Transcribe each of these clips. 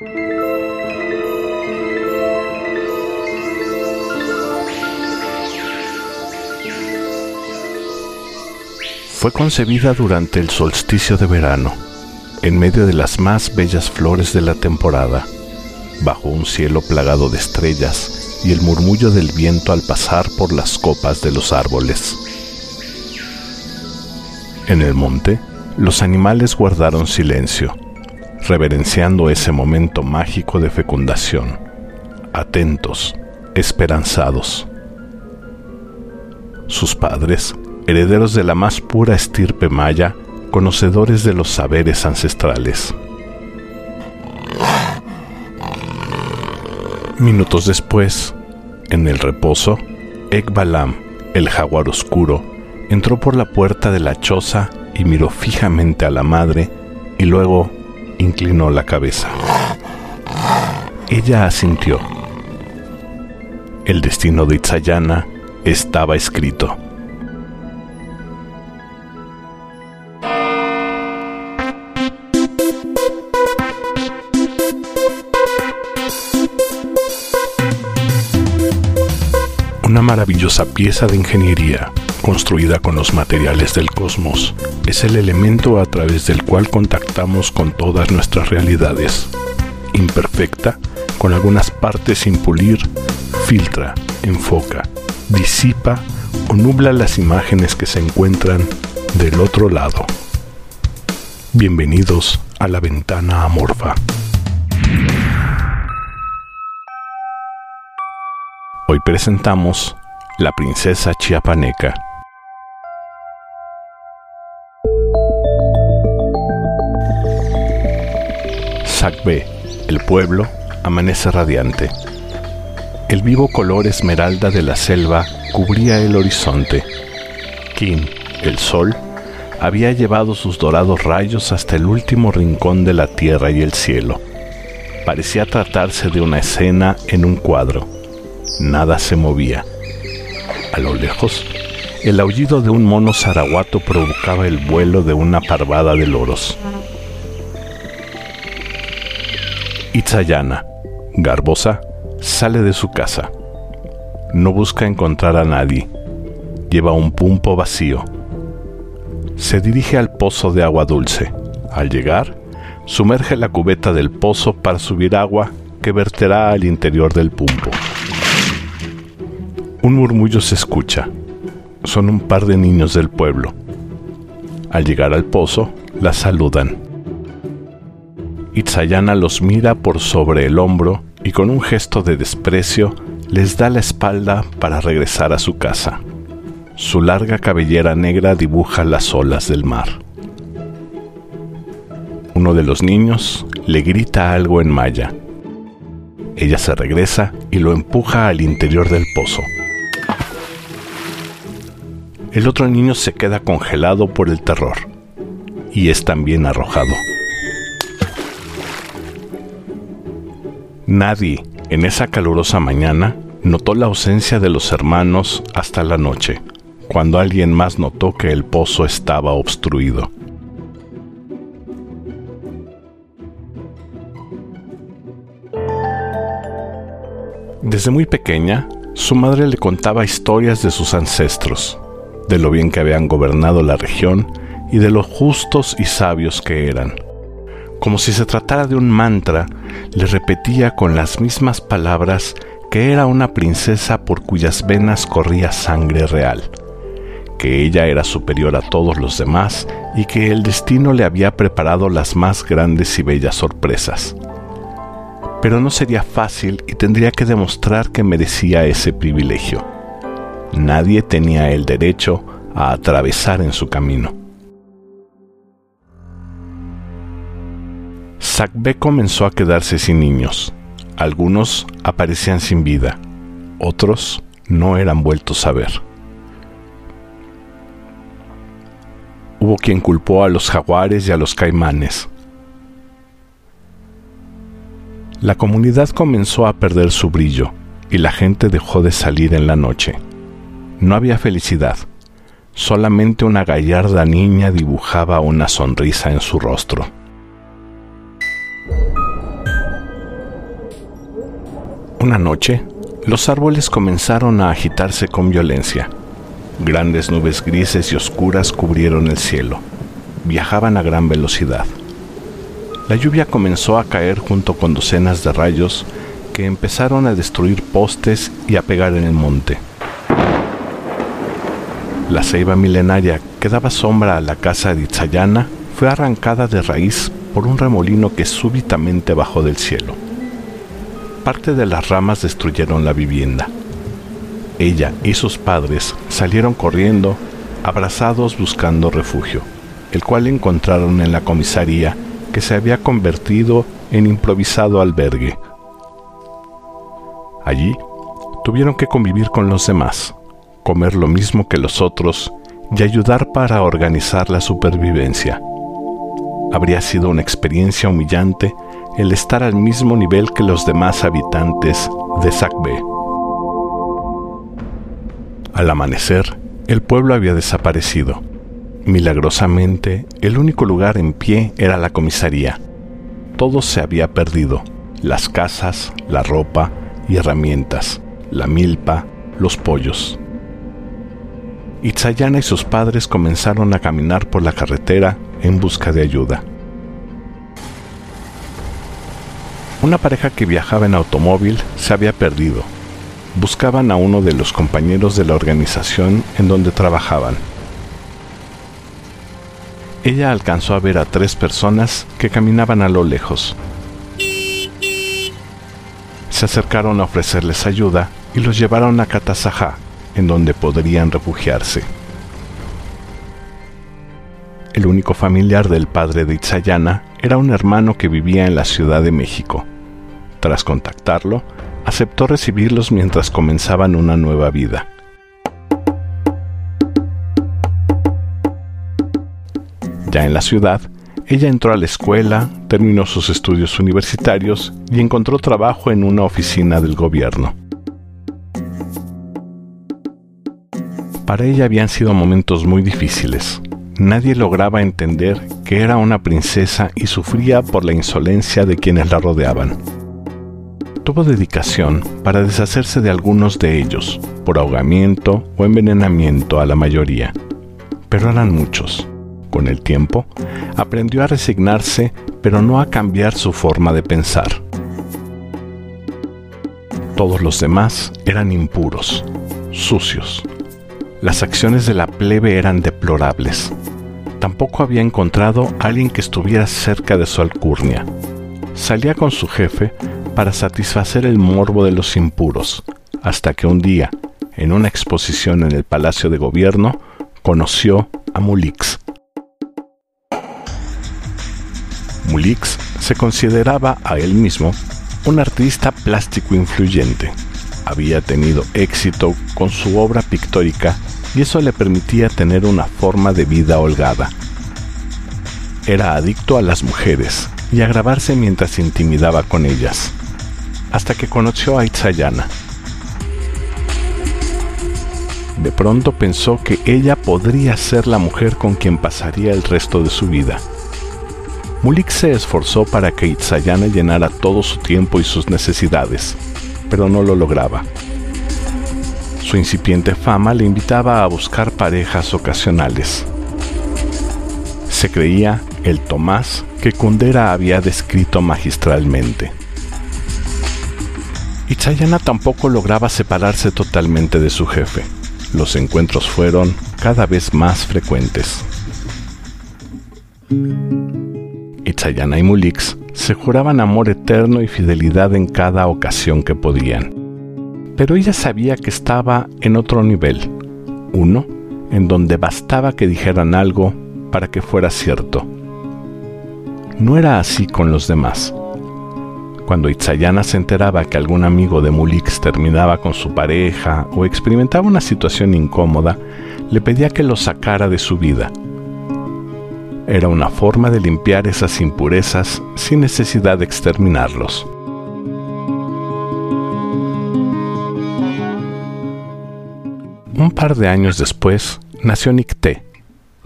Fue concebida durante el solsticio de verano, en medio de las más bellas flores de la temporada, bajo un cielo plagado de estrellas y el murmullo del viento al pasar por las copas de los árboles. En el monte, los animales guardaron silencio, reverenciando ese momento mágico de fecundación, atentos, esperanzados. Sus padres herederos de la más pura estirpe maya, conocedores de los saberes ancestrales. Minutos después, en el reposo, Ekbalam, el jaguar oscuro, entró por la puerta de la choza y miró fijamente a la madre y luego inclinó la cabeza. Ella asintió. El destino de Itzayana estaba escrito. Una maravillosa pieza de ingeniería, construida con los materiales del cosmos, es el elemento a través del cual contactamos con todas nuestras realidades. Imperfecta, con algunas partes sin pulir, filtra, enfoca, disipa o nubla las imágenes que se encuentran del otro lado. Bienvenidos a la ventana amorfa. Hoy presentamos La princesa chiapaneca. Sacbé, el pueblo, amanece radiante. El vivo color esmeralda de la selva cubría el horizonte. Kin, el sol, había llevado sus dorados rayos hasta el último rincón de la tierra y el cielo. Parecía tratarse de una escena en un cuadro nada se movía. A lo lejos, el aullido de un mono zaraguato provocaba el vuelo de una parvada de loros. Itzayana, garbosa, sale de su casa. No busca encontrar a nadie. Lleva un pumpo vacío. Se dirige al pozo de agua dulce. Al llegar, sumerge la cubeta del pozo para subir agua que verterá al interior del pumpo. Un murmullo se escucha. Son un par de niños del pueblo. Al llegar al pozo, la saludan. Itzayana los mira por sobre el hombro y con un gesto de desprecio les da la espalda para regresar a su casa. Su larga cabellera negra dibuja las olas del mar. Uno de los niños le grita algo en maya. Ella se regresa y lo empuja al interior del pozo. El otro niño se queda congelado por el terror y es también arrojado. Nadie en esa calurosa mañana notó la ausencia de los hermanos hasta la noche, cuando alguien más notó que el pozo estaba obstruido. Desde muy pequeña, su madre le contaba historias de sus ancestros, de lo bien que habían gobernado la región y de lo justos y sabios que eran. Como si se tratara de un mantra, le repetía con las mismas palabras que era una princesa por cuyas venas corría sangre real, que ella era superior a todos los demás y que el destino le había preparado las más grandes y bellas sorpresas. Pero no sería fácil y tendría que demostrar que merecía ese privilegio nadie tenía el derecho a atravesar en su camino. Sacbé comenzó a quedarse sin niños. Algunos aparecían sin vida, otros no eran vueltos a ver. Hubo quien culpó a los jaguares y a los caimanes. La comunidad comenzó a perder su brillo y la gente dejó de salir en la noche. No había felicidad. Solamente una gallarda niña dibujaba una sonrisa en su rostro. Una noche, los árboles comenzaron a agitarse con violencia. Grandes nubes grises y oscuras cubrieron el cielo. Viajaban a gran velocidad. La lluvia comenzó a caer junto con docenas de rayos que empezaron a destruir postes y a pegar en el monte. La ceiba milenaria que daba sombra a la casa de Itzayana fue arrancada de raíz por un remolino que súbitamente bajó del cielo parte de las ramas destruyeron la vivienda. Ella y sus padres salieron corriendo, abrazados buscando refugio, el cual encontraron en la comisaría que se había convertido en improvisado albergue. Allí tuvieron que convivir con los demás, comer lo mismo que los otros y ayudar para organizar la supervivencia. Habría sido una experiencia humillante el estar al mismo nivel que los demás habitantes de Sacbe. Al amanecer, el pueblo había desaparecido. Milagrosamente, el único lugar en pie era la comisaría. Todo se había perdido. Las casas, la ropa y herramientas, la milpa, los pollos. Itzayana y sus padres comenzaron a caminar por la carretera en busca de ayuda. Una pareja que viajaba en automóvil se había perdido. Buscaban a uno de los compañeros de la organización en donde trabajaban. Ella alcanzó a ver a tres personas que caminaban a lo lejos. Se acercaron a ofrecerles ayuda y los llevaron a Katasajá, en donde podrían refugiarse. El único familiar del padre de Itzayana era un hermano que vivía en la Ciudad de México. Tras contactarlo, aceptó recibirlos mientras comenzaban una nueva vida. Ya en la ciudad, ella entró a la escuela, terminó sus estudios universitarios y encontró trabajo en una oficina del gobierno. Para ella habían sido momentos muy difíciles. Nadie lograba entender que era una princesa y sufría por la insolencia de quienes la rodeaban. Tuvo dedicación para deshacerse de algunos de ellos, por ahogamiento o envenenamiento a la mayoría, pero eran muchos. Con el tiempo, aprendió a resignarse, pero no a cambiar su forma de pensar. Todos los demás eran impuros, sucios. Las acciones de la plebe eran deplorables tampoco había encontrado a alguien que estuviera cerca de su alcurnia. Salía con su jefe para satisfacer el morbo de los impuros, hasta que un día, en una exposición en el Palacio de Gobierno, conoció a Mulix. Mulix se consideraba a él mismo un artista plástico influyente. Había tenido éxito con su obra pictórica y eso le permitía tener una forma de vida holgada. Era adicto a las mujeres y a grabarse mientras intimidaba con ellas, hasta que conoció a Itzayana. De pronto pensó que ella podría ser la mujer con quien pasaría el resto de su vida. Mulik se esforzó para que Itzayana llenara todo su tiempo y sus necesidades, pero no lo lograba. Su incipiente fama le invitaba a buscar parejas ocasionales. Se creía el Tomás que Kundera había descrito magistralmente. Itzayana tampoco lograba separarse totalmente de su jefe. Los encuentros fueron cada vez más frecuentes. Itzayana y Mulix se juraban amor eterno y fidelidad en cada ocasión que podían pero ella sabía que estaba en otro nivel, uno en donde bastaba que dijeran algo para que fuera cierto. No era así con los demás. Cuando Itzayana se enteraba que algún amigo de Mulix terminaba con su pareja o experimentaba una situación incómoda, le pedía que lo sacara de su vida. Era una forma de limpiar esas impurezas sin necesidad de exterminarlos. Un par de años después nació Nicté.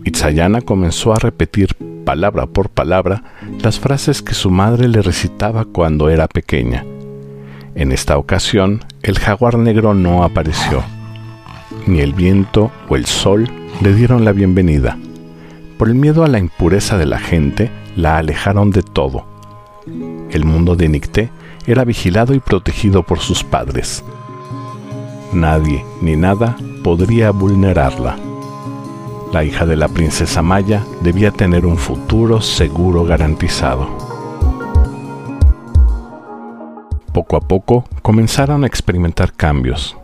Itzayana comenzó a repetir palabra por palabra las frases que su madre le recitaba cuando era pequeña. En esta ocasión, el jaguar negro no apareció. Ni el viento o el sol le dieron la bienvenida. Por el miedo a la impureza de la gente, la alejaron de todo. El mundo de Nicté era vigilado y protegido por sus padres. Nadie ni nada podría vulnerarla. La hija de la princesa Maya debía tener un futuro seguro garantizado. Poco a poco comenzaron a experimentar cambios.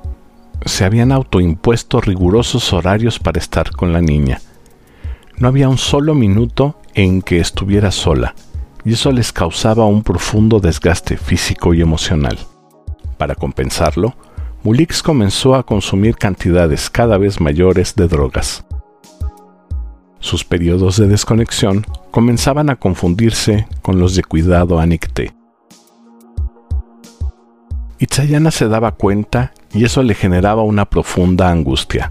Se habían autoimpuesto rigurosos horarios para estar con la niña. No había un solo minuto en que estuviera sola, y eso les causaba un profundo desgaste físico y emocional. Para compensarlo, Mulix comenzó a consumir cantidades cada vez mayores de drogas. Sus periodos de desconexión comenzaban a confundirse con los de cuidado a Nicté. Itzayana se daba cuenta y eso le generaba una profunda angustia.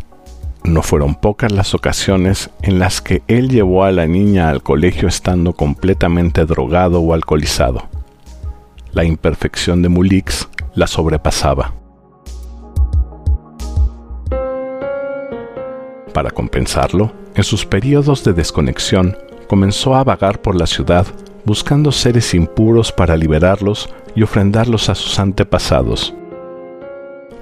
No fueron pocas las ocasiones en las que él llevó a la niña al colegio estando completamente drogado o alcoholizado. La imperfección de Mulix la sobrepasaba. Para compensarlo, en sus periodos de desconexión, comenzó a vagar por la ciudad buscando seres impuros para liberarlos y ofrendarlos a sus antepasados.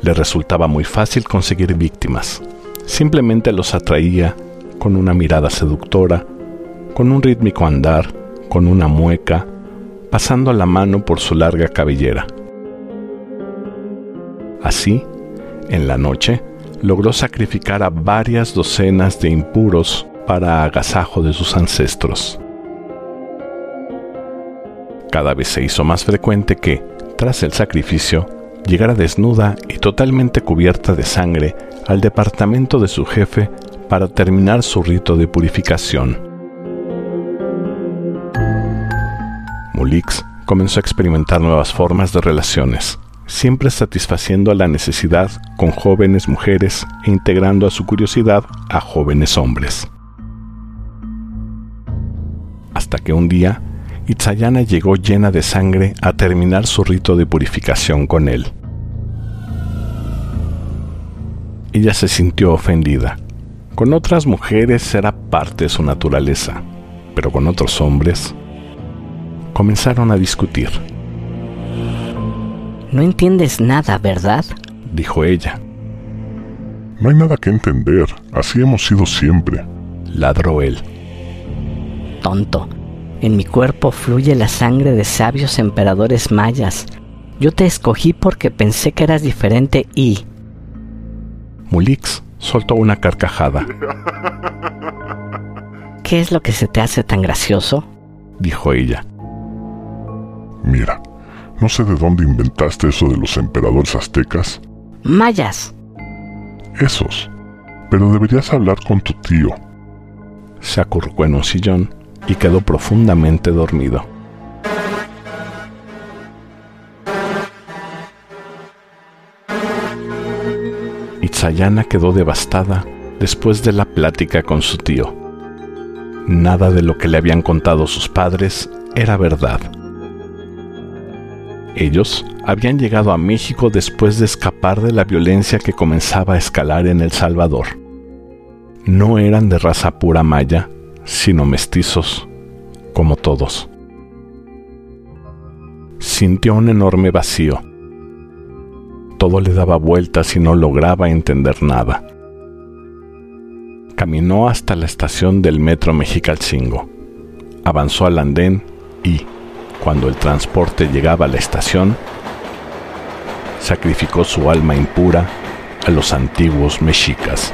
Le resultaba muy fácil conseguir víctimas. Simplemente los atraía con una mirada seductora, con un rítmico andar, con una mueca, pasando la mano por su larga cabellera. Así, en la noche, logró sacrificar a varias docenas de impuros para agasajo de sus ancestros. Cada vez se hizo más frecuente que, tras el sacrificio, llegara desnuda y totalmente cubierta de sangre al departamento de su jefe para terminar su rito de purificación. Mulix comenzó a experimentar nuevas formas de relaciones, siempre satisfaciendo la necesidad con jóvenes mujeres e integrando a su curiosidad a jóvenes hombres. Hasta que un día Itzayana llegó llena de sangre a terminar su rito de purificación con él. Ella se sintió ofendida. Con otras mujeres era parte de su naturaleza, pero con otros hombres comenzaron a discutir. No entiendes nada, ¿verdad? dijo ella. No hay nada que entender, así hemos sido siempre, ladró él. Tonto, en mi cuerpo fluye la sangre de sabios emperadores mayas. Yo te escogí porque pensé que eras diferente y... Mulix soltó una carcajada. ¿Qué es lo que se te hace tan gracioso? dijo ella. Mira, no sé de dónde inventaste eso de los emperadores aztecas. Mayas. Esos. Pero deberías hablar con tu tío. Se acurrucó en un sillón y quedó profundamente dormido. Itzayana quedó devastada después de la plática con su tío. Nada de lo que le habían contado sus padres era verdad. Ellos habían llegado a México después de escapar de la violencia que comenzaba a escalar en El Salvador. No eran de raza pura maya, sino mestizos, como todos. Sintió un enorme vacío. Todo le daba vueltas y no lograba entender nada. Caminó hasta la estación del metro Mexicalcingo. Avanzó al andén y, cuando el transporte llegaba a la estación, sacrificó su alma impura a los antiguos mexicas.